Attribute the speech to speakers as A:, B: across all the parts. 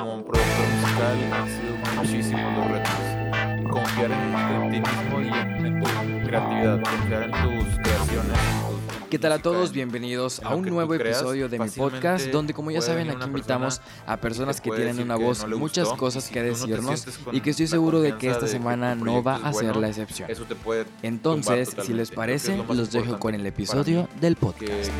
A: como productor musical han sido muchísimos los retos. Confiar en, ti mismo y en, tu creatividad, confiar en tus creaciones.
B: ¿Qué tal a todos? Bienvenidos a un nuevo episodio de mi podcast, donde como ya saben aquí invitamos a personas que tienen una voz, muchas cosas que decirnos y que estoy seguro de que esta semana no va a ser la excepción. Entonces, si les parece, los dejo con el episodio del podcast.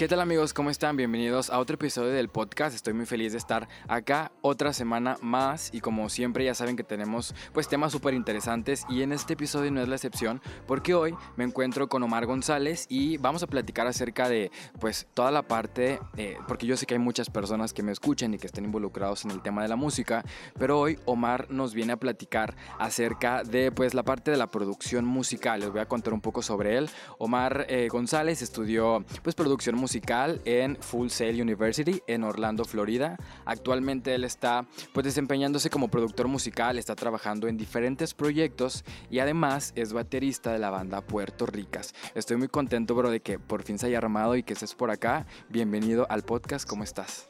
B: ¿Qué tal amigos? ¿Cómo están? Bienvenidos a otro episodio del podcast. Estoy muy feliz de estar acá otra semana más y como siempre ya saben que tenemos pues temas súper interesantes y en este episodio no es la excepción porque hoy me encuentro con Omar González y vamos a platicar acerca de pues toda la parte, eh, porque yo sé que hay muchas personas que me escuchan y que estén involucrados en el tema de la música, pero hoy Omar nos viene a platicar acerca de pues la parte de la producción musical. Les voy a contar un poco sobre él. Omar eh, González estudió pues producción musical musical en Full Sail University en Orlando, Florida. Actualmente él está pues desempeñándose como productor musical, está trabajando en diferentes proyectos y además es baterista de la banda Puerto Ricas. Estoy muy contento, bro, de que por fin se haya armado y que estés por acá. Bienvenido al podcast, ¿cómo estás?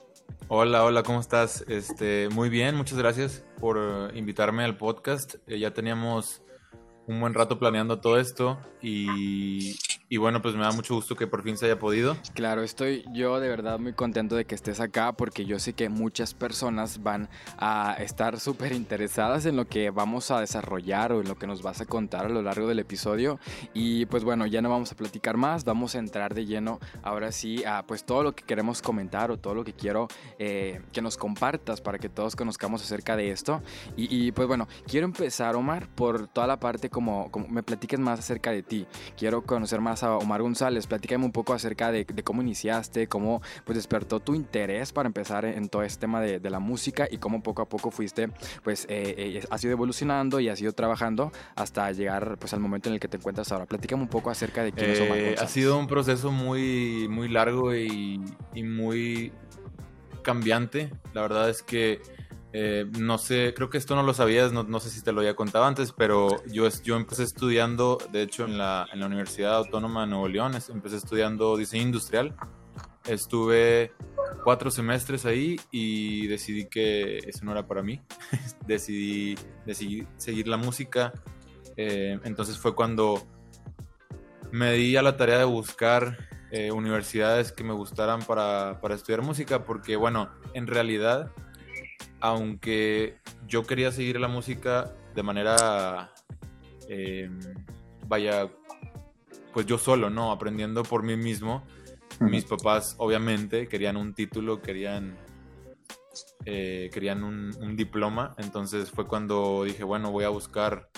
A: Hola, hola, ¿cómo estás? Este, muy bien, muchas gracias por eh, invitarme al podcast. Eh, ya teníamos un buen rato planeando todo esto y, y bueno, pues me da mucho gusto que por fin se haya podido.
B: Claro, estoy yo de verdad muy contento de que estés acá porque yo sé que muchas personas van a estar súper interesadas en lo que vamos a desarrollar o en lo que nos vas a contar a lo largo del episodio. Y pues bueno, ya no vamos a platicar más, vamos a entrar de lleno ahora sí a pues todo lo que queremos comentar o todo lo que quiero eh, que nos compartas para que todos conozcamos acerca de esto. Y, pues bueno, quiero empezar Omar por toda la parte como, como me platiques más acerca de ti. Quiero conocer más a Omar González. Platícame un poco acerca de, cómo iniciaste, cómo pues despertó tu interés para empezar en todo este tema de, la música y cómo poco a poco fuiste, pues eh, eh, has ido evolucionando y has ido trabajando hasta llegar pues al momento en el que te encuentras ahora. Platícame un poco acerca de quién es Omar
A: eh,
B: González.
A: Ha sido un proceso muy, muy largo y, y muy cambiante. La verdad es que eh, no sé, creo que esto no lo sabías, no, sé si te lo había contado antes, pero yo, yo empecé estudiando, de hecho, en la, en la Universidad Autónoma de Nuevo León, empecé estudiando diseño industrial. Estuve cuatro semestres ahí y decidí que eso no era para mí. decidí, decidí seguir la música. Eh, entonces fue cuando me di a la tarea de buscar eh, universidades que me gustaran para, para estudiar música, porque bueno, en realidad aunque yo quería seguir la música de manera, em, vaya, pues yo solo, ¿no? Aprendiendo por mí mismo. Mis papás, obviamente, querían un título, querían, eh, querían un, diploma. Entonces fue cuando dije, bueno, voy a buscar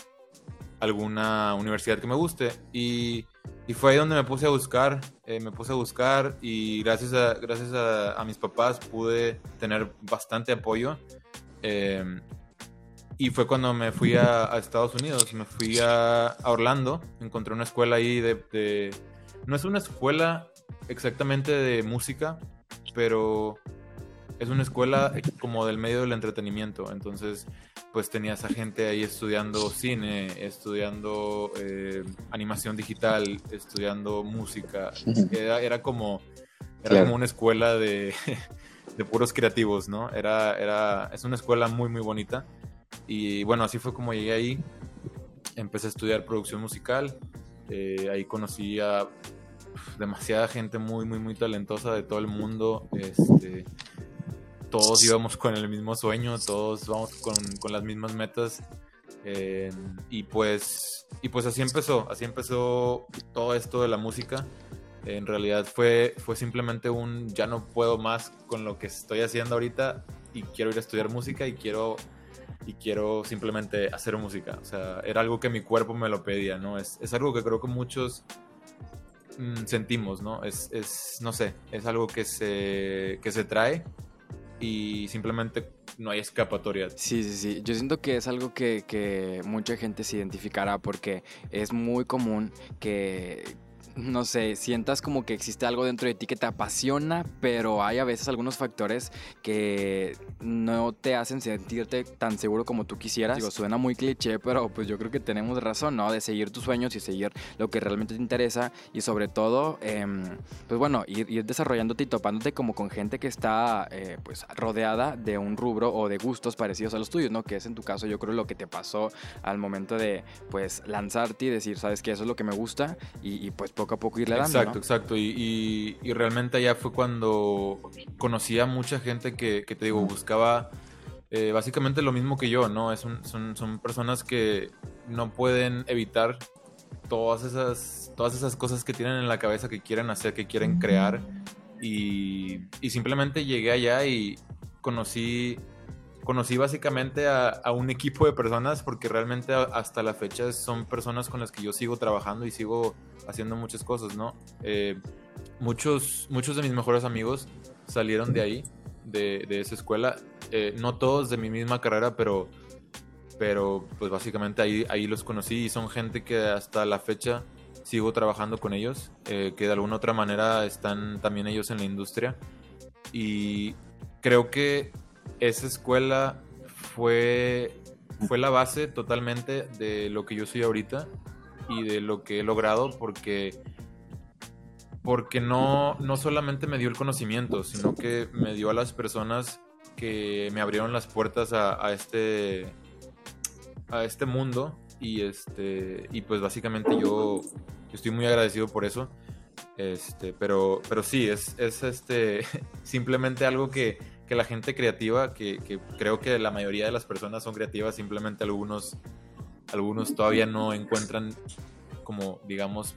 A: alguna universidad que me guste. Y, fue ahí donde me puse a buscar, eh, me puse a buscar y gracias a, gracias a, mis papás pude tener bastante apoyo. Em, y fue cuando me fui a, Estados Unidos, me fui a, Orlando, encontré una escuela ahí de, No es una escuela exactamente de música, pero es una escuela como del medio del entretenimiento. Entonces, pues tenía esa gente ahí estudiando cine, estudiando eh, animación digital, estudiando música. Era, como, era como una escuela de, de puros creativos, ¿no? Era, era, es una escuela muy, muy bonita. Y bueno, así fue como llegué ahí. Empecé a estudiar producción musical. Eh, ahí conocí a demasiada gente muy, muy, muy talentosa de todo el mundo. Este, todos íbamos con el mismo sueño, todos vamos con, con las mismas metas. Eh, y pues y pues así empezó, así empezó todo esto de la música. En realidad fue, fue simplemente un ya no puedo más con lo que estoy haciendo ahorita y quiero ir a estudiar música y quiero y quiero simplemente hacer música. O sea, era algo que mi cuerpo me lo pedía, ¿no? Es, es algo que creo que muchos mm, sentimos, ¿no? Es, es, no sé, es algo que se, que se trae y simplemente no hay escapatoria.
B: Sí, sí, sí. Yo siento que es algo que, que mucha gente se identificará porque es muy común que no sé, sientas como que existe algo dentro de ti que te apasiona, pero hay a veces algunos factores que no te hacen sentirte tan seguro como tú quisieras. Digo, suena muy cliché, pero pues yo creo que tenemos razón, ¿no? De seguir tus sueños y seguir lo que realmente te interesa y sobre todo, em, pues bueno, ir, desarrollándote y topándote como con gente que está eh, pues rodeada de un rubro o de gustos parecidos a los tuyos, ¿no? Que es en tu caso yo creo lo que te pasó al momento de pues lanzarte y decir, sabes que eso es lo que me gusta y, pues poco a poco irle dando.
A: Exacto, exacto. Y, realmente allá fue cuando conocí a mucha gente que, te digo, buscaba eh, básicamente lo mismo que yo, ¿no? Es son, son personas que no pueden evitar todas esas, todas esas cosas que tienen en la cabeza que quieren hacer, que quieren crear. Y, y simplemente llegué allá y conocí conocí básicamente a, un equipo de personas porque realmente hasta la fecha son personas con las que yo sigo trabajando y sigo haciendo muchas cosas, ¿no? Eh, muchos, muchos de mis mejores amigos salieron de ahí, de, esa escuela. Eh, no todos de mi misma carrera, pero, pero pues básicamente ahí, ahí los conocí y son gente que hasta la fecha sigo trabajando con ellos, eh, que de alguna otra manera están también ellos en la industria. Y creo que esa escuela fue, fue la base totalmente de lo que yo soy ahorita y de lo que he logrado porque, porque no, no solamente me dio el conocimiento, sino que me dio a las personas que me abrieron las puertas a, este, a este mundo y, este, y pues básicamente yo estoy muy agradecido por eso. Este, pero, pero sí, es, es este, simplemente algo que, que la gente creativa, que, creo que la mayoría de las personas son creativas, simplemente algunos, algunos todavía no encuentran como, digamos,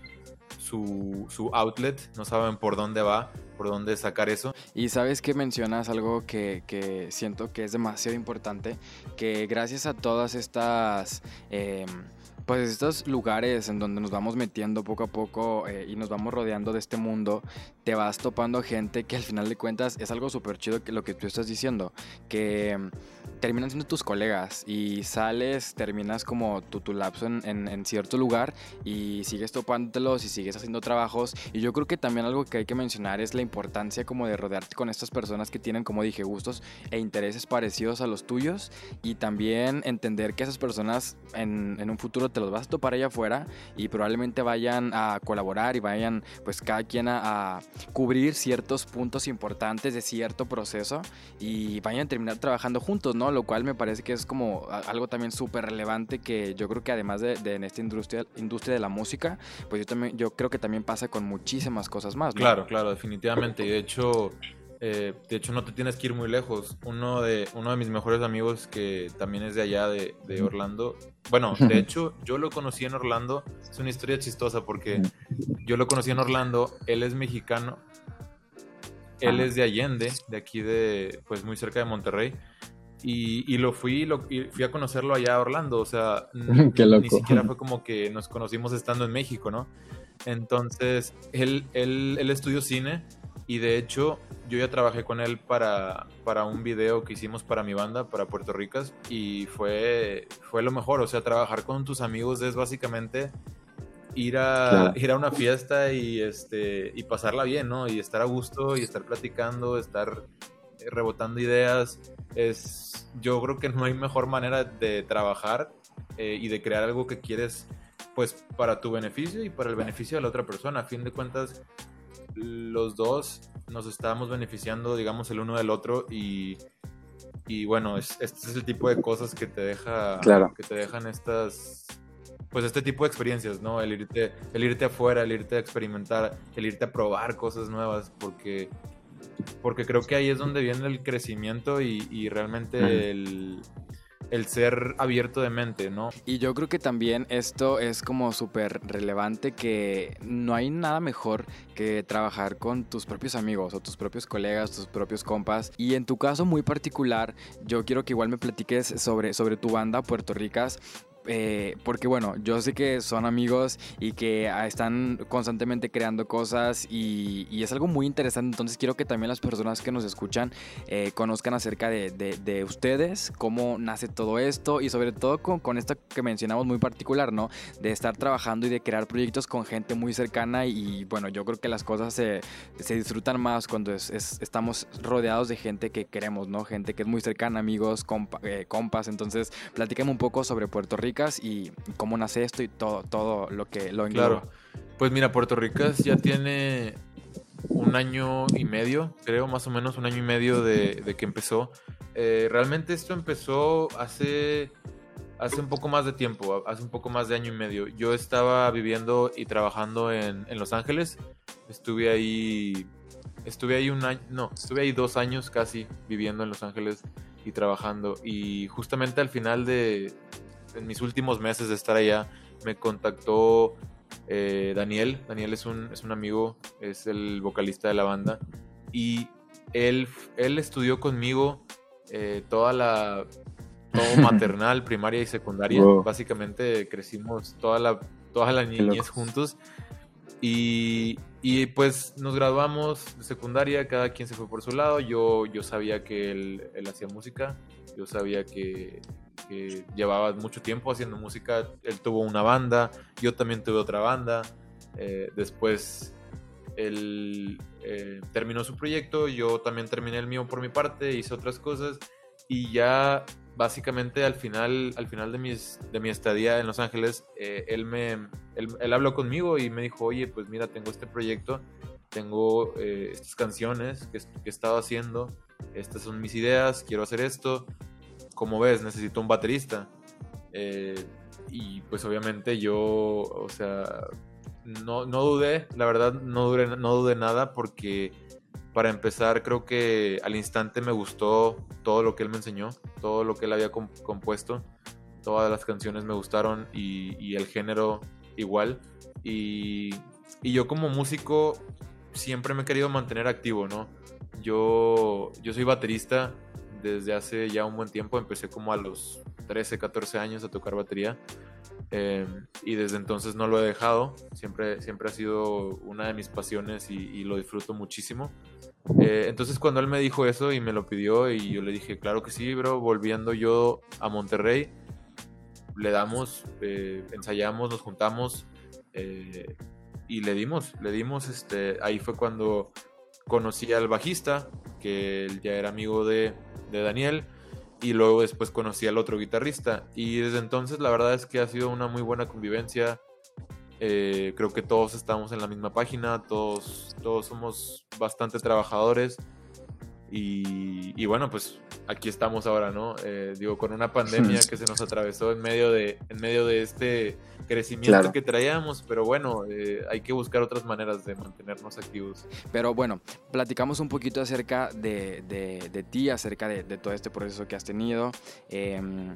A: su, su, outlet, no saben por dónde va, por dónde sacar eso.
B: Y sabes que mencionas algo que, que siento que es demasiado importante, que gracias a todas estas... Eh, pues estos lugares en donde nos vamos metiendo poco a poco eh, y nos vamos rodeando de este mundo, te vas topando gente que al final de cuentas es algo súper chido que lo que tú estás diciendo, que mm, terminan siendo tus colegas y sales, terminas como tu, tu lapso en, en, cierto lugar y sigues topándotelos y sigues haciendo trabajos. Y yo creo que también algo que hay que mencionar es la importancia como de rodearte con estas personas que tienen, como dije, gustos e intereses parecidos a los tuyos y también entender que esas personas en, en un futuro te los vas a topar allá afuera y probablemente vayan a colaborar y vayan pues cada quien a, cubrir ciertos puntos importantes de cierto proceso y vayan a terminar trabajando juntos, ¿no? Lo cual me parece que es como algo también súper relevante que yo creo que además de, en esta industria, industria de la música, pues yo también yo creo que también pasa con muchísimas cosas más.
A: Claro, claro, definitivamente. Y de hecho, eh, de hecho, no te tienes que ir muy lejos. Uno de, uno de mis mejores amigos, que también es de allá, de, Orlando. Bueno, de hecho, yo lo conocí en Orlando. Es una historia chistosa porque yo lo conocí en Orlando. Él es mexicano. Él es de Allende, de aquí de, pues muy cerca de Monterrey. Y, lo fui, lo, fui a conocerlo allá a Orlando. O sea, ni siquiera fue como que nos conocimos estando en México, ¿no? Entonces, él, él, él estudió cine y de hecho, yo ya trabajé con él para, para un video que hicimos para mi banda, para Puerto Ricas, y fue, fue lo mejor. O sea, trabajar con tus amigos es básicamente ir a, ir a una fiesta y, este, y pasarla bien, ¿no? Y estar a gusto y estar platicando, estar rebotando ideas. Es, yo creo que no hay mejor manera de trabajar eh, y de crear algo que quieres pues para tu beneficio y para el beneficio de la otra persona. A fin de cuentas, los dos nos estábamos beneficiando, digamos, el uno del otro y, y bueno, este es el tipo de cosas que te deja, que te dejan estas, pues este tipo de experiencias, ¿no? El irte, el irte afuera, el irte a experimentar, el irte a probar cosas nuevas, porque, porque creo que ahí es donde viene el crecimiento y, realmente el el ser abierto de mente, ¿no?
B: Y yo creo que también esto es como súper relevante que no hay nada mejor que trabajar con tus propios amigos o tus propios colegas, tus propios compas. Y en tu caso muy particular, yo quiero que igual me platiques sobre, sobre tu banda Puerto Ricas eh, porque bueno, yo sé que son amigos y que ah, están constantemente creando cosas y, es algo muy interesante, entonces quiero que también las personas que nos escuchan eh, conozcan acerca de, ustedes, cómo nace todo esto y sobre todo con, esto que mencionamos muy particular, ¿no? De estar trabajando y de crear proyectos con gente muy cercana y, bueno, yo creo que las cosas se, disfrutan más cuando estamos rodeados de gente que queremos, ¿no? Gente que es muy cercana, amigos, eh, compas, entonces platícame un poco sobre Puerto Rico y cómo nace esto y todo, todo lo que lo engloba. Claro.
A: Pues mira, Puerto Ricas ya tiene un año y medio, creo, más o menos un año y medio de, que empezó. Eh, realmente esto empezó hace, hace un poco más de tiempo, hace un poco más de año y medio. Yo estaba viviendo y trabajando en, en Los Ángeles. Estuve ahí, estuve ahí un año, no, estuve ahí dos años casi viviendo en Los Ángeles y trabajando. Y justamente al final de, en mis últimos meses de estar allá, me contactó eh, Daniel. Daniel es un, es un amigo, es el vocalista de la banda. Y él, él estudió conmigo eh, toda la todo maternal, primaria y secundaria. Básicamente crecimos toda la, toda la niñez juntos. Y, y, pues nos graduamos de secundaria, cada quien se fue por su lado. Yo, yo sabía que él, él hacía música, yo sabía que llevaba mucho tiempo haciendo música. Él tuvo una banda, yo también tuve otra banda. Eh, después él eh, terminó su proyecto, yo también terminé el mío por mi parte, hice otras cosas y ya básicamente al final, al final de, mis, de mi estadía en Los Ángeles, eh, él, me, él, habló conmigo y me dijo, oye, pues mira, tengo este proyecto, tengo estas canciones que, que he estado haciendo, estas son mis ideas, quiero hacer esto, como ves, necesito un baterista. Eh, y pues obviamente yo, o sea, no, no dudé, la verdad no dudé, no dudé nada porque para empezar creo que al instante me gustó todo lo que él me enseñó, todo lo que él había compuesto, todas las canciones me gustaron y, el género igual. Y, y, yo como músico siempre me he querido mantener activo, ¿no? Yo, yo soy baterista desde hace ya un buen tiempo. Empecé como a los 13, 14 años a tocar batería. Em, y desde entonces no lo he dejado. Siempre, siempre ha sido una de mis pasiones y, lo disfruto muchísimo. Eh, entonces cuando él me dijo eso y me lo pidió y yo le dije, claro que sí, bro, volviendo yo a Monterrey, le damos, eh, ensayamos, nos juntamos eh, y le dimos, le dimos, este, ahí fue cuando conocí al bajista, que él ya era amigo de, Daniel y luego después conocí al otro guitarrista y desde entonces la verdad es que ha sido una muy buena convivencia. Eh, creo que todos estamos en la misma página, todos, todos somos bastante trabajadores y, bueno, pues aquí estamos ahora, ¿no? Eh, digo, con una pandemia que se nos atravesó en medio de, en medio de este crecimiento que traíamos, pero bueno, eh, hay que buscar otras maneras de mantenernos activos.
B: Pero bueno, platicamos un poquito acerca de, de, ti, acerca de, todo este proceso que has tenido. Em,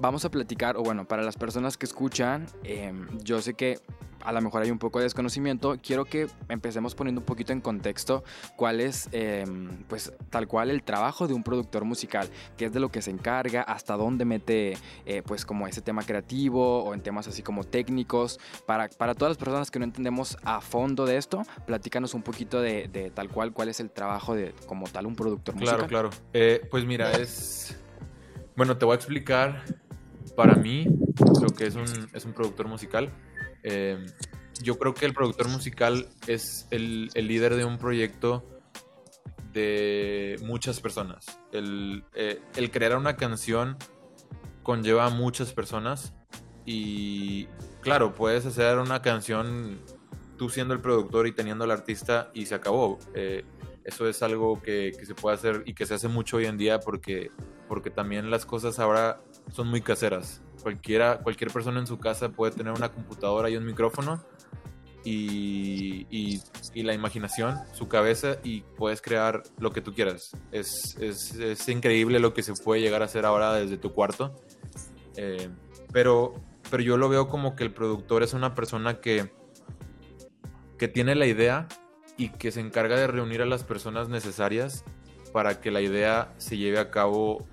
B: vamos a platicar, o bueno, para las personas que escuchan, em, yo sé que a lo mejor hay un poco de desconocimiento, quiero que empecemos poniendo un poquito en contexto cuál es, em, pues tal cual el trabajo de un productor musical, qué es de lo que se encarga, hasta dónde mete, eh, pues como ese tema creativo o en temas así como técnicos. Para, para todas las personas que no entendemos a fondo de esto, platícanos un poquito de, tal cual, cuál es el trabajo de como tal un productor musical.
A: Claro, claro. Eh, pues mira, es... Bueno, te voy a explicar para mí lo que es un, es un productor musical. Em, yo creo que el productor musical es el, líder de un proyecto de muchas personas. El, eh, el, crear una canción conlleva a muchas personas y claro, puedes hacer una canción tú siendo el productor y teniendo al artista y se acabó. Eh, eso es algo que, que, se puede hacer y que se hace mucho hoy en día porque, porque también las cosas ahora son muy caseras cualquiera, cualquier persona en su casa puede tener una computadora y un micrófono y, y, la imaginación, su cabeza y puedes crear lo que tú quieras. Es, es, es, increíble lo que se puede llegar a hacer ahora desde tu cuarto. Eh, pero, pero yo lo veo como que el productor es una persona que, que tiene la idea y que se encarga de reunir a las personas necesarias para que la idea se lleve a cabo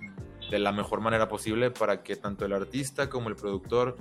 A: de la mejor manera posible para que tanto el artista como el productor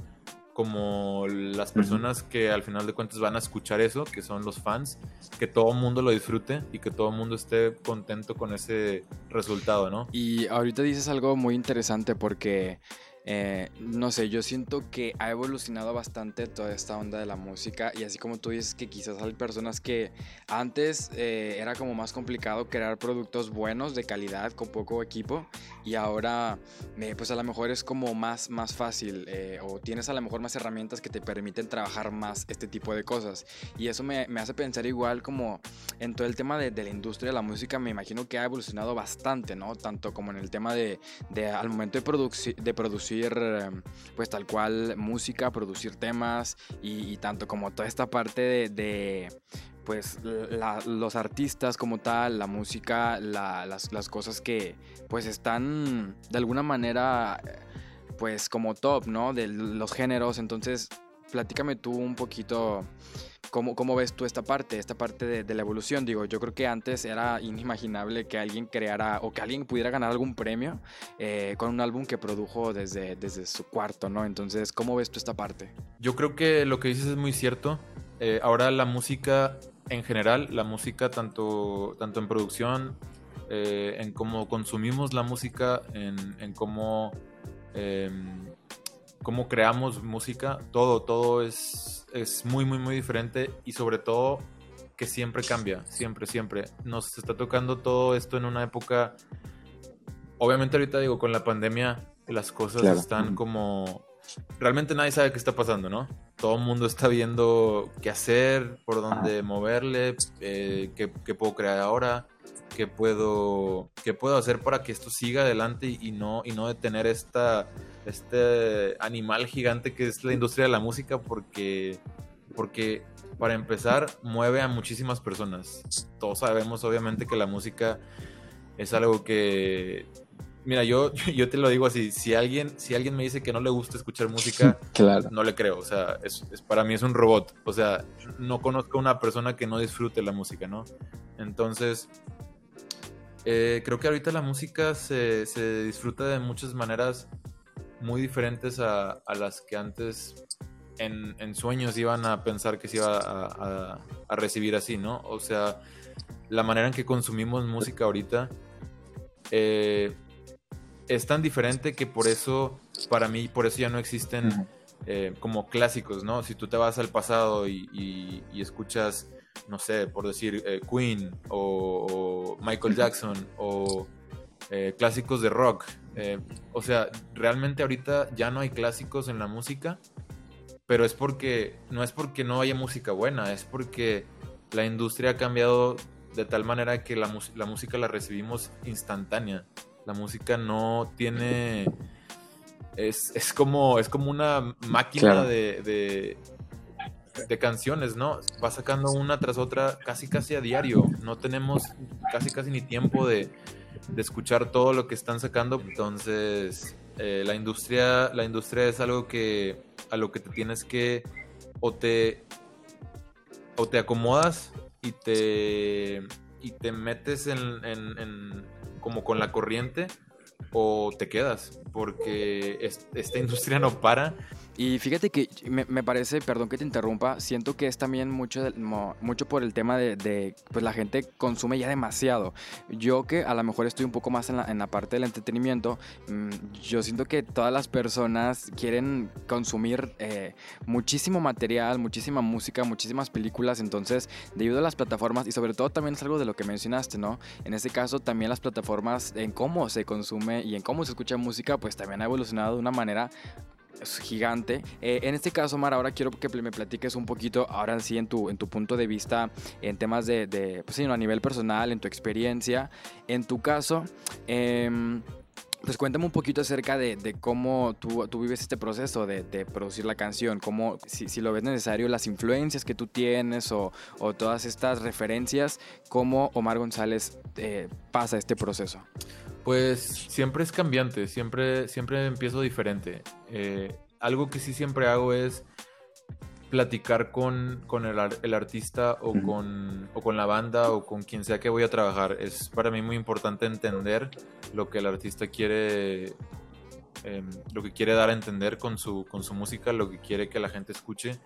A: como las personas que al final de cuentas van a escuchar eso, que son los fans, que todo el mundo lo disfrute y que todo el mundo esté contento con ese resultado, ¿no?
B: Y ahorita dices algo muy interesante porque eh, no sé, yo siento que ha evolucionado bastante toda esta onda de la música y así como tú dices que quizás hay personas que antes eh, era como más complicado crear productos buenos de calidad con poco equipo y ahora eh, pues a lo mejor es como más, más fácil o tienes a lo mejor más herramientas que te permiten trabajar más este tipo de cosas y eso me, me hace pensar igual como en todo el tema de, la industria de la música me imagino que ha evolucionado bastante, ¿no? Tanto como en el tema de, de al momento de, de Em, pues tal cual música, producir temas y, tanto como toda esta parte de, pues los artistas como tal, la música, las, las, cosas que pues están de alguna manera pues como top, ¿no? De los géneros, entonces platícame tú un poquito ¿Cómo, ¿Cómo, ves tú esta parte, esta parte de, la evolución? Digo, yo creo que antes era inimaginable que alguien creara o que alguien pudiera ganar algún premio eh, con un álbum que produjo desde, desde su cuarto, ¿no? Entonces, ¿cómo ves tú esta parte?
A: Yo creo que lo que dices es muy cierto. Eh, ahora la música en general, la música tanto, tanto en producción, eh, en cómo consumimos la música, en, cómo, em, cómo creamos música, todo, todo es es muy, muy, muy diferente y sobre todo que siempre cambia, siempre, siempre. Nos está tocando todo esto en una época, obviamente ahorita digo, con la pandemia las cosas están como... Realmente nadie sabe qué está pasando, ¿no? Todo el mundo está viendo qué hacer, por dónde moverle, eh, qué, puedo crear ahora, qué puedo, qué puedo hacer para que esto siga adelante y no, y no detener esta este animal gigante que es la industria de la música porque, porque para empezar mueve a muchísimas personas. Todos sabemos obviamente que la música es algo que... Mira, yo, yo te lo digo así, si alguien, si alguien me dice que no le gusta escuchar música, no le creo, o sea, es, para mí es un robot, o sea, no conozco a una persona que no disfrute la música, ¿no? Entonces, eh, creo que ahorita la música se, se disfruta de muchas maneras muy diferentes a, las que antes en, sueños iban a pensar que se iba a, recibir así, ¿no? O sea, la manera en que consumimos música ahorita eh, es tan diferente que por eso, para mí, por eso ya no existen eh, como clásicos, ¿no? Si tú te vas al pasado y, escuchas, no sé, por decir eh, Queen o, Michael Jackson o clásicos de rock, eh, o sea, realmente ahorita ya no hay clásicos en la música, pero es porque, no es porque no haya música buena, es porque la industria ha cambiado de tal manera que la, música la recibimos instantánea. La música no tiene... Es, como, es como una máquina de, de, canciones, ¿no? Va sacando una tras otra casi casi a diario. No tenemos casi casi ni tiempo de, de escuchar todo lo que están sacando. Entonces, eh, la industria, la industria es algo que a lo que te tienes que o te o te acomodas y te y te metes en, en como con la corriente o te quedas porque esta industria no para
B: y fíjate que me, parece, perdón que te interrumpa, siento que es también mucho, mucho por el tema de, pues la gente consume ya demasiado. Yo que a lo mejor estoy un poco más en la, en la parte del entretenimiento, mm, yo siento que todas las personas quieren consumir eh, muchísimo material, muchísima música, muchísimas películas, entonces debido a las plataformas y sobre todo también es algo de lo que mencionaste, ¿no? En este caso también las plataformas en cómo se consume y en cómo se escucha música, pues también ha evolucionado de una manera es gigante. Eh, en este caso, Mar, ahora quiero que me platiques un poquito, ahora sí, en tu, en tu punto de vista, en temas de, de pues sí, a nivel personal, en tu experiencia. En tu caso, em, pues cuéntame un poquito acerca de, cómo tú, tú, vives este proceso de, producir la canción, cómo, si, lo ves necesario, las influencias que tú tienes o, o todas estas referencias, cómo Omar González eh, pasa este proceso.
A: Pues siempre es cambiante, siempre, siempre empiezo diferente. Eh, algo que sí siempre hago es platicar con, con el, el, artista o, con, o con la banda o con quien sea que voy a trabajar. Es para mí muy importante entender lo que el artista quiere, eh, lo que quiere dar a entender con su, con su música, lo que quiere que la gente escuche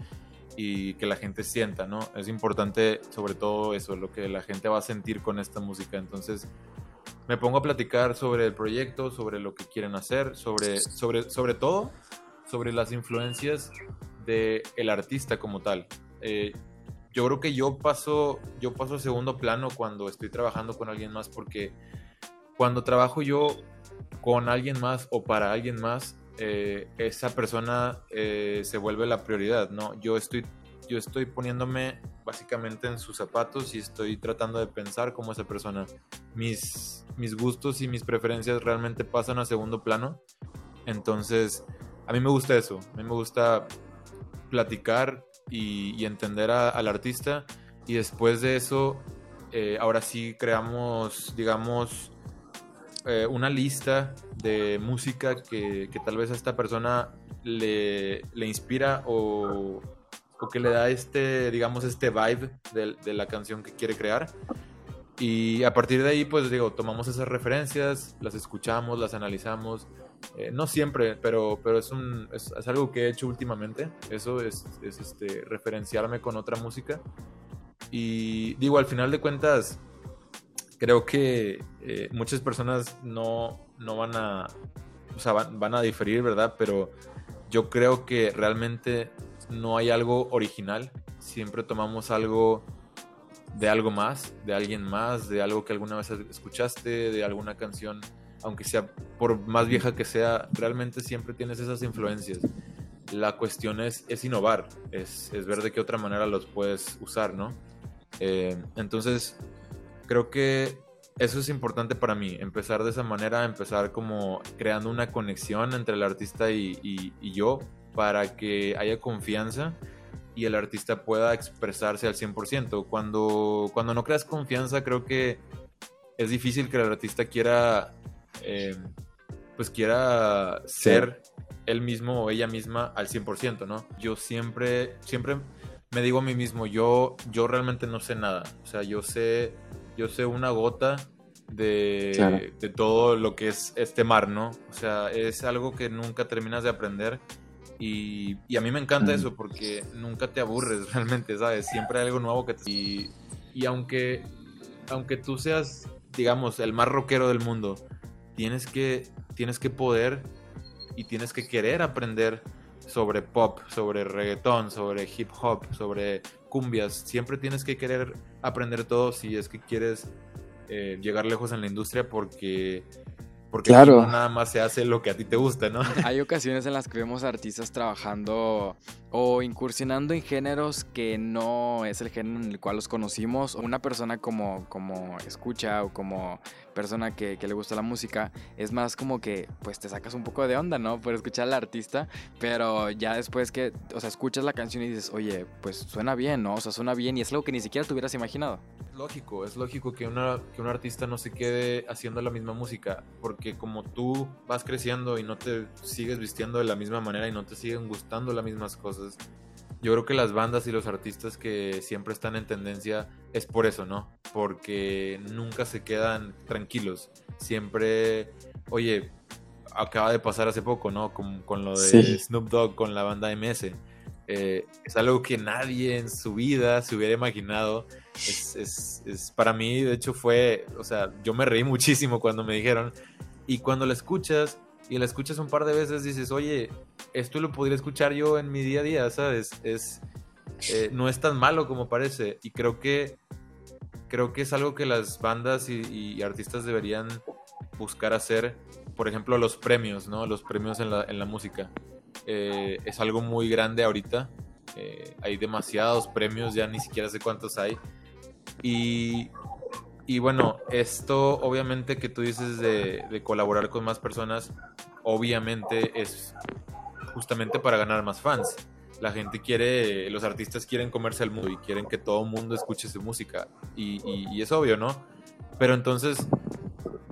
A: y que la gente sienta, ¿no? Es importante sobre todo eso, lo que la gente va a sentir con esta música. Entonces me pongo a platicar sobre el proyecto, sobre lo que quieren hacer, sobre, sobre, sobre todo sobre las influencias del el artista como tal. Eh, yo creo que yo paso, yo paso a segundo plano cuando estoy trabajando con alguien más porque cuando trabajo yo con alguien más o para alguien más, eh, esa persona eh, se vuelve la prioridad, ¿no? Yo estoy, yo estoy poniéndome básicamente en sus zapatos y estoy tratando de pensar como esa persona. Mis, mis gustos y mis preferencias realmente pasan a segundo plano. Entonces, a mí me gusta eso. A mí me gusta platicar y, entender al artista. Y después de eso, eh, ahora sí creamos, digamos, eh, una lista de música que, tal vez a esta persona le, inspira o, que le da este, digamos, este vibe de, la canción que quiere crear. Y a partir de ahí, pues digo, tomamos esas referencias, las escuchamos, las analizamos. Eh, no siempre, pero, pero es, un, es, algo que he hecho últimamente. Eso es, es este, referenciarme con otra música. Y digo, al final de cuentas, creo que eh, muchas personas no, no van a, o sea, van, a diferir, ¿verdad? Pero yo creo que realmente no hay algo original. Siempre tomamos algo de algo más, de alguien más, de algo que alguna vez escuchaste, de alguna canción, aunque sea por más vieja que sea, realmente siempre tienes esas influencias. La cuestión es, es innovar, es, es ver de qué otra manera los puedes usar, ¿no? Eh, entonces, creo que eso es importante para mí, empezar de esa manera, empezar como creando una conexión entre el artista y, yo para que haya confianza y el artista pueda expresarse al 100%. Cuando, cuando no creas confianza, creo que es difícil que el artista quiera, eh, pues quiera ser él mismo o ella misma al 100%, ¿no? Yo siempre, siempre me digo a mí mismo, yo, yo realmente no sé nada. O sea, yo sé yo sé una gota de, de, todo lo que es este mar, ¿no? O sea, es algo que nunca terminas de aprender y, y a mí me encanta eso porque nunca te aburres realmente, ¿sabes? Siempre hay algo nuevo que te... Y, y aunque, aunque tú seas, digamos, el más rockero del mundo, tienes que, tienes que poder y tienes que querer aprender sobre pop, sobre reggaetón, sobre hip hop, sobre cumbias. Siempre tienes que querer aprender todo si es que quieres eh, llegar lejos en la industria porque porque
B: claro.
A: nada más se hace lo que a ti te gusta, ¿no?
B: Hay ocasiones en las que vemos artistas trabajando o incursionando en géneros que no es el género en el cual los conocimos. Una persona como, como escucha o como persona que, le gusta la música, es más como que pues te sacas un poco de onda, ¿no? Por escuchar al artista, pero ya después que, o sea, escuchas la canción y dices, oye, pues suena bien, ¿no? O sea, suena bien y es algo que ni siquiera te hubieras imaginado.
A: Lógico, es lógico que, una, que un artista no se quede haciendo la misma música, porque como tú vas creciendo y no te sigues vistiendo de la misma manera y no te siguen gustando las mismas cosas, yo creo que las bandas y los artistas que siempre están en tendencia es por eso, ¿no? Porque nunca se quedan tranquilos. Siempre, oye, acaba de pasar hace poco, ¿no? Con, con lo de Snoop Dogg con la banda MS. Eh, es algo que nadie en su vida se hubiera imaginado. Es, es, es, para mí, de hecho, fue, o sea, yo me reí muchísimo cuando me dijeron. Y cuando la escuchas, y la escuchas un par de veces, dices, oye, esto lo podría escuchar yo en mi día a día, ¿sabes? Es, eh, no es tan malo como parece. Y creo que, creo que es algo que las bandas y, artistas deberían buscar hacer. Por ejemplo, los premios, ¿no? Los premios en la, en la música. Eh, es algo muy grande ahorita. Eh, hay demasiados premios, ya ni siquiera sé cuántos hay. Y y bueno, esto obviamente que tú dices de, colaborar con más personas, obviamente es justamente para ganar más fans. La gente quiere, los artistas quieren comerse el mundo y quieren que todo el mundo escuche su música. Y, es obvio, ¿no? Pero entonces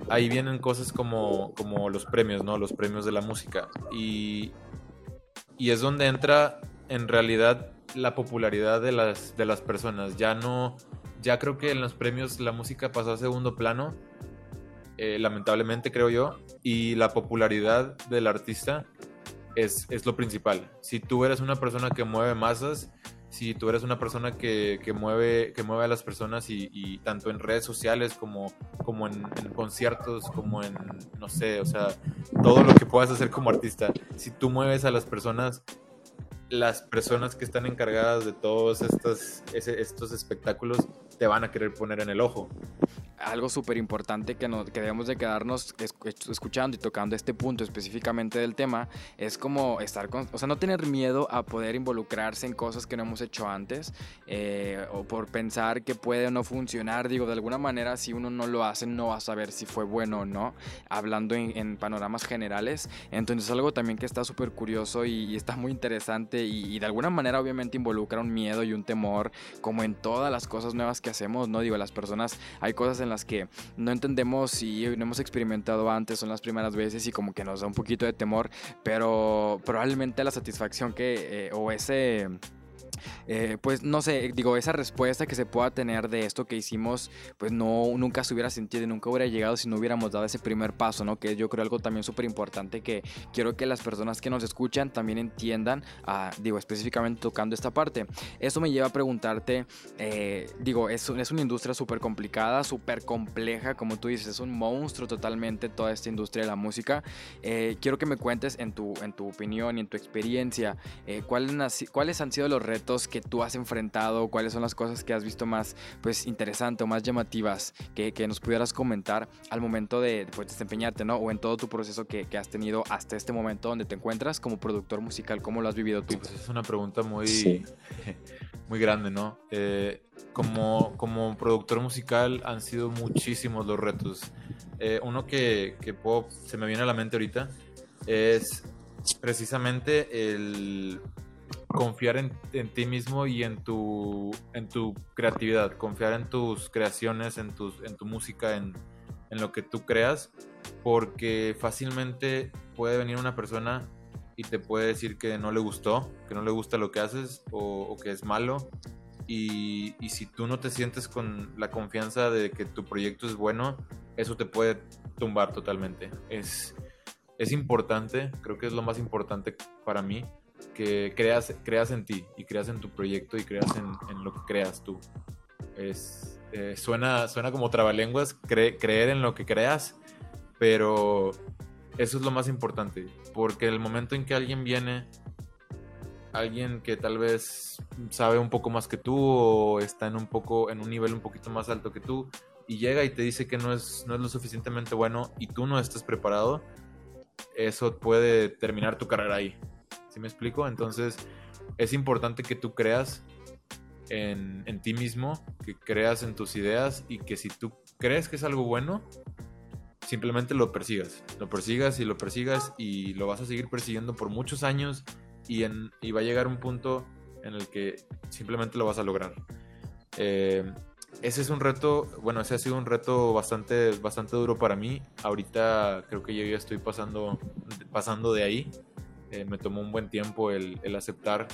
A: ahí vienen cosas como, como los premios, ¿no? Los premios de la música. Y, y es donde entra en realidad la popularidad de las, de las personas. Ya no, ya creo que en los premios la música pasó a segundo plano, eh, lamentablemente creo yo, y la popularidad del artista es, es, lo principal. Si tú eres una persona que mueve masas, si tú eres una persona que, que mueve, que mueve a las personas y, tanto en redes sociales como, como en, conciertos, como en, no sé, o sea, todo lo que puedas hacer como artista, si tú mueves a las personas, las personas que están encargadas de todos estos, estos espectáculos te van a querer poner en el ojo
B: algo súper importante que, que debemos de quedarnos escuchando y tocando este punto específicamente del tema es como estar con, o sea, no tener miedo a poder involucrarse en cosas que no hemos hecho antes eh, o por pensar que puede o no funcionar. Digo, de alguna manera, si uno no lo hace, no va a saber si fue bueno o no, hablando en, panoramas generales. Entonces, algo también que está súper curioso y, está muy interesante y, y de alguna manera, obviamente, involucra un miedo y un temor, como en todas las cosas nuevas que hacemos, ¿no? Digo, las personas, hay cosas en las que no entendemos y no hemos experimentado antes, son las primeras veces y como que nos da un poquito de temor, pero probablemente la satisfacción que, eh, o ese eh, pues no sé, digo, esa respuesta que se pueda tener de esto que hicimos, pues no, nunca se hubiera sentido y nunca hubiera llegado si no hubiéramos dado ese primer paso, ¿no? Que yo creo algo también súper importante que quiero que las personas que nos escuchan también entiendan, ah, digo, específicamente tocando esta parte. Eso me lleva a preguntarte, eh, digo, es, es una industria súper complicada, súper compleja, como tú dices, es un monstruo totalmente toda esta industria de la música. Eh, quiero que me cuentes en tu, en tu opinión y en tu experiencia, ¿cuáles, ¿cuáles han sido los retos que tú has enfrentado? ¿Cuáles son las cosas que has visto más pues, interesantes o más llamativas que, que, nos pudieras comentar al momento de pues, desempeñarte, ¿no? O en todo tu proceso que, que, has tenido hasta este momento donde te encuentras como productor musical, ¿cómo lo has vivido tú?
A: Pues es una pregunta muy, muy grande, ¿no? Eh, como, como productor musical han sido muchísimos los retos. Eh, uno que, que se me viene a la mente ahorita es precisamente el confiar en, ti mismo y en tu, en tu creatividad, confiar en tus creaciones, en, tus, en tu música, en, lo que tú creas, porque fácilmente puede venir una persona y te puede decir que no le gustó, que no le gusta lo que haces o, que es malo. Y, y, si tú no te sientes con la confianza de que tu proyecto es bueno, eso te puede tumbar totalmente. Es, es importante, creo que es lo más importante para mí, que creas, creas en ti y creas en tu proyecto y creas en, lo que creas tú. Es, eh, suena, suena como trabalenguas, creer en lo que creas, pero eso es lo más importante, porque el momento en que alguien viene, alguien que tal vez sabe un poco más que tú o está en un poco en un nivel un poquito más alto que tú y llega y te dice que no es no es lo suficientemente bueno y tú no estás preparado, eso puede terminar tu carrera ahí. ¿Sí me explico? Entonces es importante que tú creas en, ti mismo, que creas en tus ideas y que si tú crees que es algo bueno, simplemente lo persigas. Lo persigas y lo persigas y lo vas a seguir persiguiendo por muchos años y, va a llegar un punto en el que simplemente lo vas a lograr. Eh, ese es un reto, bueno, ese ha sido un reto bastante, bastante duro para mí. Ahorita creo que yo ya estoy pasando, pasando de ahí. Eh, me tomó un buen tiempo el, el, aceptar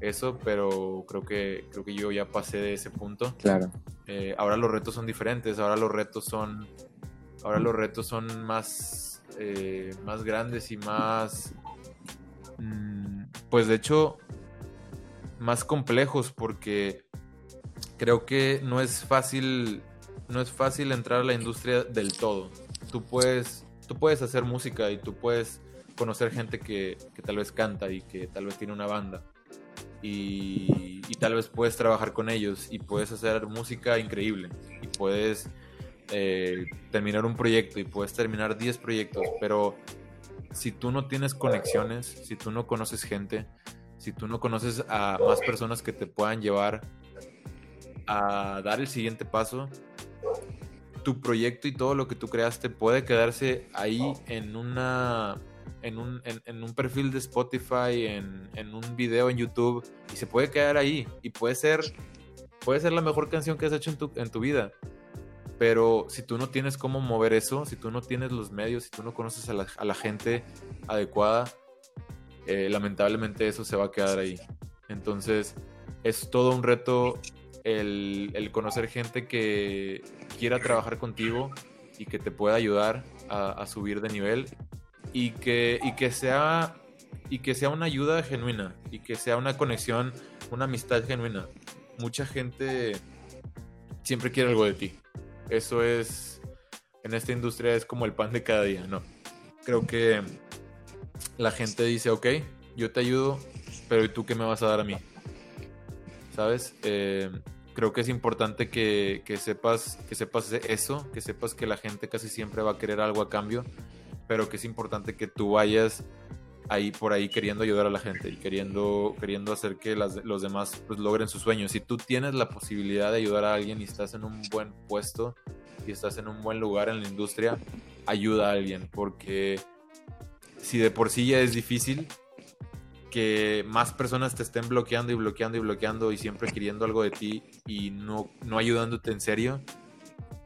A: eso, pero creo que, creo que yo ya pasé de ese punto.
B: Claro.
A: Eh, ahora los retos son diferentes, ahora los retos son, ahora los retos son más, eh, más grandes y más, mm, pues de hecho, más complejos porque creo que no es fácil, no es fácil entrar a la industria del todo. Tú puedes, tú puedes hacer música y tú puedes conocer gente que, tal vez canta y que tal vez tiene una banda. Y, tal vez puedes trabajar con ellos y puedes hacer música increíble y puedes eh, terminar un proyecto y puedes terminar 10 proyectos, pero si tú no tienes conexiones, si tú no conoces gente, si tú no conoces a más personas que te puedan llevar a dar el siguiente paso, tu proyecto y todo lo que tú creaste puede quedarse ahí en una en un, en, un perfil de Spotify, en, en, un video en YouTube, y se puede quedar ahí. Y puede ser, puede ser la mejor canción que has hecho en tu, en tu vida. Pero si tú no tienes cómo mover eso, si tú no tienes los medios, si tú no conoces a la, a la gente adecuada, eh, lamentablemente eso se va a quedar ahí. Entonces, es todo un reto el, conocer gente que quiera trabajar contigo y que te pueda ayudar a, subir de nivel y que, y que sea y que sea una ayuda genuina y que sea una conexión, una amistad genuina. Mucha gente siempre quiere algo de ti. Eso es, en esta industria es como el pan de cada día, ¿no? Creo que la gente dice, ok, yo te ayudo, pero ¿y tú qué me vas a dar a mí? ¿Sabes? Eh, creo que es importante que, sepas, que sepas eso, que sepas que la gente casi siempre va a querer algo a cambio, pero que es importante que tú vayas ahí por ahí queriendo ayudar a la gente y queriendo, queriendo hacer que los demás pues, logren sus sueños. Si tú tienes la posibilidad de ayudar a alguien y estás en un buen puesto y estás en un buen lugar en la industria, ayuda a alguien, porque si de por sí ya es difícil que más personas te estén bloqueando y bloqueando y bloqueando y siempre queriendo algo de ti y no, no ayudándote en serio,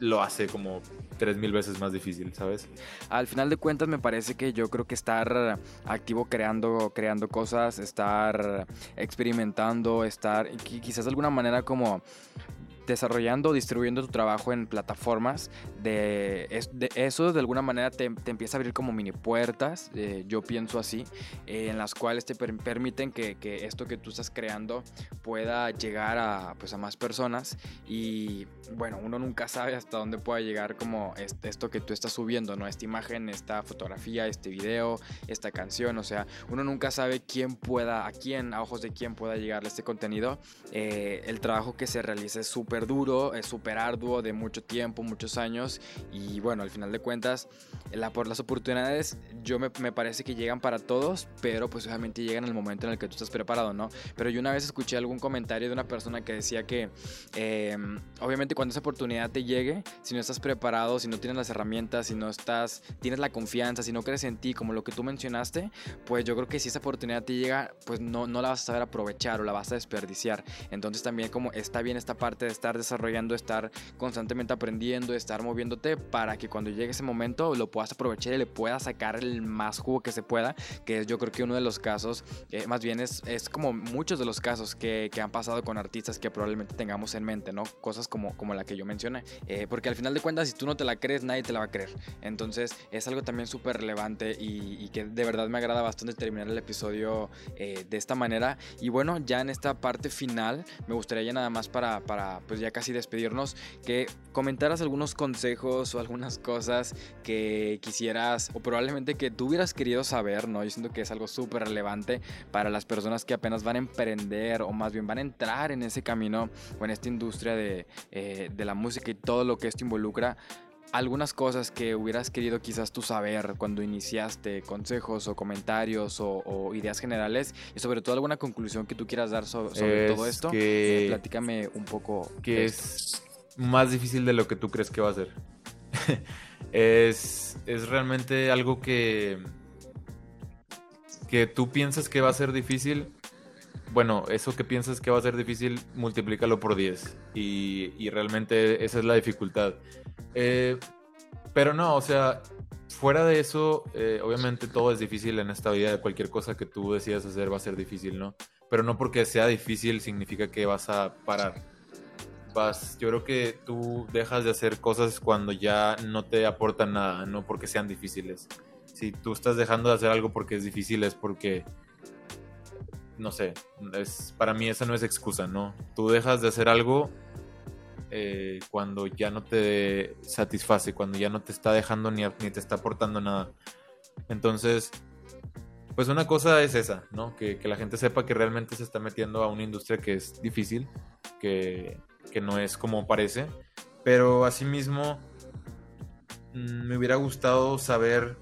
A: lo hace como tres mil veces más difícil, ¿sabes?
B: Al final de cuentas me parece que yo creo que estar activo creando, creando cosas, estar experimentando, estar quizás de alguna manera como desarrollando, distribuyendo tu trabajo en plataformas, de, eso de alguna manera te, empieza a abrir como mini puertas, eh, yo pienso así, eh, en las cuales te permiten que, esto que tú estás creando pueda llegar a, pues, a más personas y bueno, uno nunca sabe hasta dónde pueda llegar como esto que tú estás subiendo, ¿no? Esta imagen, esta fotografía, este video, esta canción, o sea, uno nunca sabe quién pueda, a quién, a ojos de quién pueda llegarle este contenido. Eh, el trabajo que se realiza es súper duro, es súper arduo, de mucho tiempo, muchos años. Y bueno, al final de cuentas, la, por las oportunidades, yo me, me, parece que llegan para todos, pero pues obviamente llegan el momento en el que tú estás preparado, ¿no? Pero yo una vez escuché algún comentario de una persona que decía que, em, obviamente, cuando esa oportunidad te llegue, si no estás preparado, si no tienes las herramientas, si no estás, tienes la confianza, si no crees en ti, como lo que tú mencionaste, pues yo creo que si esa oportunidad te llega, pues no, no la vas a saber aprovechar o la vas a desperdiciar. Entonces también como está bien esta parte de estar desarrollando, estar constantemente aprendiendo, estar moviéndote para que cuando llegue ese momento lo puedas aprovechar y le puedas sacar el más jugo que se pueda, que es yo creo que uno de los casos, eh, más bien es, es como muchos de los casos que, que, han pasado con artistas que probablemente tengamos en mente, ¿no? Cosas como, como la que yo mencioné, eh, porque al final de cuentas si tú no te la crees, nadie te la va a creer. Entonces es algo también súper relevante y, que de verdad me agrada bastante terminar el episodio eh, de esta manera. Y bueno, ya en esta parte final me gustaría ya nada más para pues ya casi despedirnos, que comentaras algunos consejos o algunas cosas que quisieras o probablemente que tú hubieras querido saber, ¿no? Yo siento que es algo súper relevante para las personas que apenas van a emprender o más bien van a entrar en ese camino o en esta industria de, eh, de la música y todo lo que esto involucra algunas cosas que hubieras querido quizás tú saber cuando iniciaste, consejos o comentarios o, ideas generales y sobre todo alguna conclusión que tú quieras dar sobre todo esto. Que, platícame un poco.
A: Que es más difícil de lo que tú crees que va a ser. es, es realmente algo que, que tú piensas que va a ser difícil. Bueno, eso que piensas que va a ser difícil, multiplícalo por 10. Y, y realmente esa es la dificultad eh, pero no, o sea, fuera de eso, eh, obviamente todo es difícil en esta vida, cualquier cosa que tú decidas hacer va a ser difícil, ¿no? Pero no porque sea difícil significa que vas a parar. Vas, yo creo que tú dejas de hacer cosas cuando ya no te aportan nada, no porque sean difíciles. Si tú estás dejando de hacer algo porque es difícil es porque no sé, es, para mí esa no es excusa, ¿no? Tú dejas de hacer algo eh, cuando ya no te satisface, cuando ya no te está dejando ni, ni te está aportando nada. Entonces, pues una cosa es esa, ¿no? Que, la gente sepa que realmente se está metiendo a una industria que es difícil, que, que no es como parece, pero asimismo mm, me hubiera gustado saber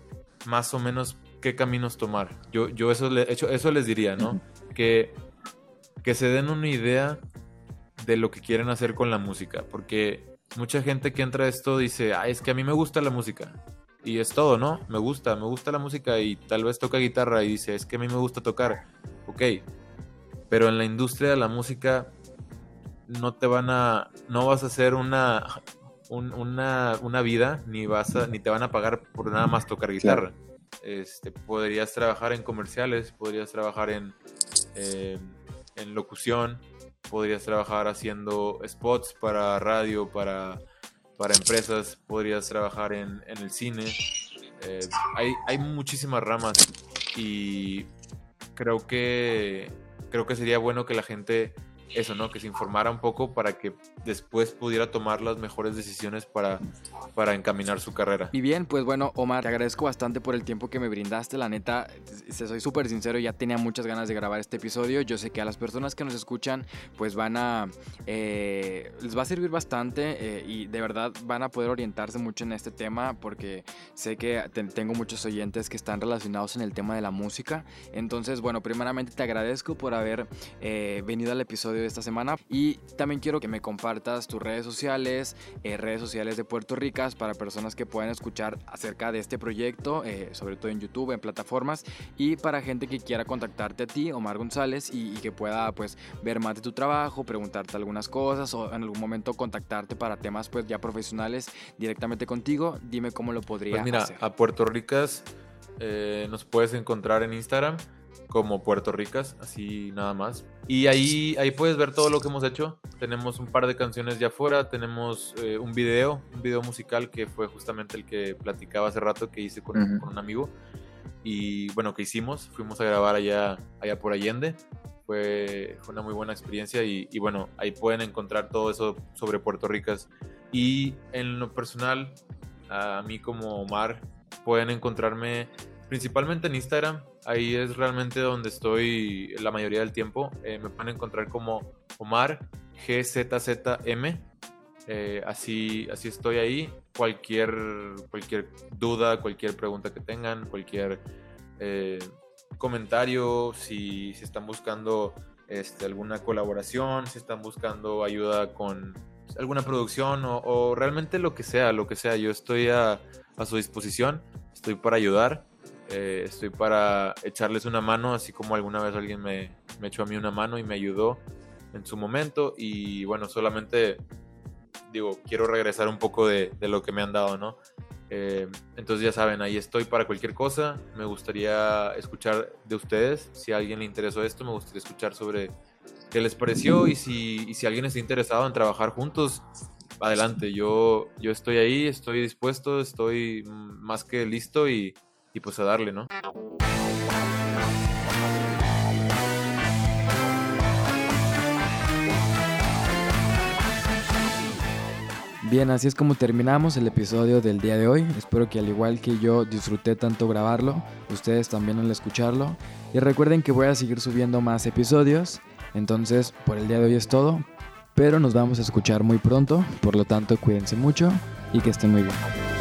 A: más o menos qué caminos tomar. Yo, yo eso, le, eso les diría, ¿no? Que, que se den una idea de lo que quieren hacer con la música, porque mucha gente que entra a esto dice, ah, es que a mí me gusta la música. Y es todo, ¿no? Me gusta, me gusta la música y tal vez toca guitarra y dice, es que a mí me gusta tocar. Ok, pero en la industria de la música no te van a, no vas a hacer una, una, una, vida, ni, vas a, ni te van a pagar por nada más tocar guitarra. Este, podrías trabajar en comerciales, podrías trabajar en, eh, en locución, podrías trabajar haciendo spots para radio, para, para empresas, podrías trabajar en, en el cine. Eh, hay, hay muchísimas ramas y creo que, creo que sería bueno que la gente eso, ¿no? Que se informara un poco para que después pudiera tomar las mejores decisiones para, para encaminar su carrera.
B: Y bien, pues bueno, Omar, te agradezco bastante por el tiempo que me brindaste. La neta, se soy súper sincero, ya tenía muchas ganas de grabar este episodio. Yo sé que a las personas que nos escuchan, pues van a... Eh, les va a servir bastante eh, y de verdad van a poder orientarse mucho en este tema porque sé que tengo muchos oyentes que están relacionados en el tema de la música. Entonces, bueno, primeramente te agradezco por haber eh, venido al episodio de esta semana. Y también quiero que me compartas tus redes sociales, eh, redes sociales de Puerto Ricas para personas que puedan escuchar acerca de este proyecto, eh, sobre todo en YouTube, en plataformas, y para gente que quiera contactarte a ti, Omar González, y, que pueda pues ver más de tu trabajo, preguntarte algunas cosas o en algún momento contactarte para temas pues ya profesionales directamente contigo. Dime cómo lo podría
A: pues mira, a Puerto Ricas eh, nos puedes encontrar en Instagram como Puerto Ricas, así nada más. Y ahí, ahí puedes ver todo lo que hemos hecho. Tenemos un par de canciones ya afuera, tenemos eh, un video, un video musical que fue justamente el que platicaba hace rato que hice con, un amigo. Y bueno, que hicimos, fuimos a grabar allá, allá por Allende. Fue, fue una muy buena experiencia y, y, bueno, ahí pueden encontrar todo eso sobre Puerto Ricas. Y en lo personal, a mí como Omar, pueden encontrarme principalmente en Instagram. Ahí es realmente donde estoy la mayoría del tiempo. Eh, me pueden encontrar como Omar GZZM. Eh, así, así estoy ahí. Cualquier, cualquier duda, cualquier pregunta que tengan, cualquier eh, comentario, si, si, están buscando este, alguna colaboración, si están buscando ayuda con alguna producción o, realmente lo que sea, lo que sea. Yo estoy a su disposición, estoy para ayudar. Eh, estoy para echarles una mano, así como alguna vez alguien me, echó a mí una mano y me ayudó en su momento. Y bueno, solamente digo, quiero regresar un poco de, lo que me han dado, ¿no? Eh, entonces ya saben, ahí estoy para cualquier cosa. Me gustaría escuchar de ustedes. Si a alguien le interesó esto, me gustaría escuchar sobre qué les pareció y si, si alguien está interesado en trabajar juntos, adelante. Yo, yo estoy ahí, estoy dispuesto, estoy más que listo y y pues a darle, ¿no?
B: Bien, así es como terminamos el episodio del día de hoy. Espero que al igual que yo disfruté tanto grabarlo, ustedes también al escucharlo. Y recuerden que voy a seguir subiendo más episodios. Entonces, por el día de hoy es todo. Pero nos vamos a escuchar muy pronto. Por lo tanto, cuídense mucho y que estén muy bien.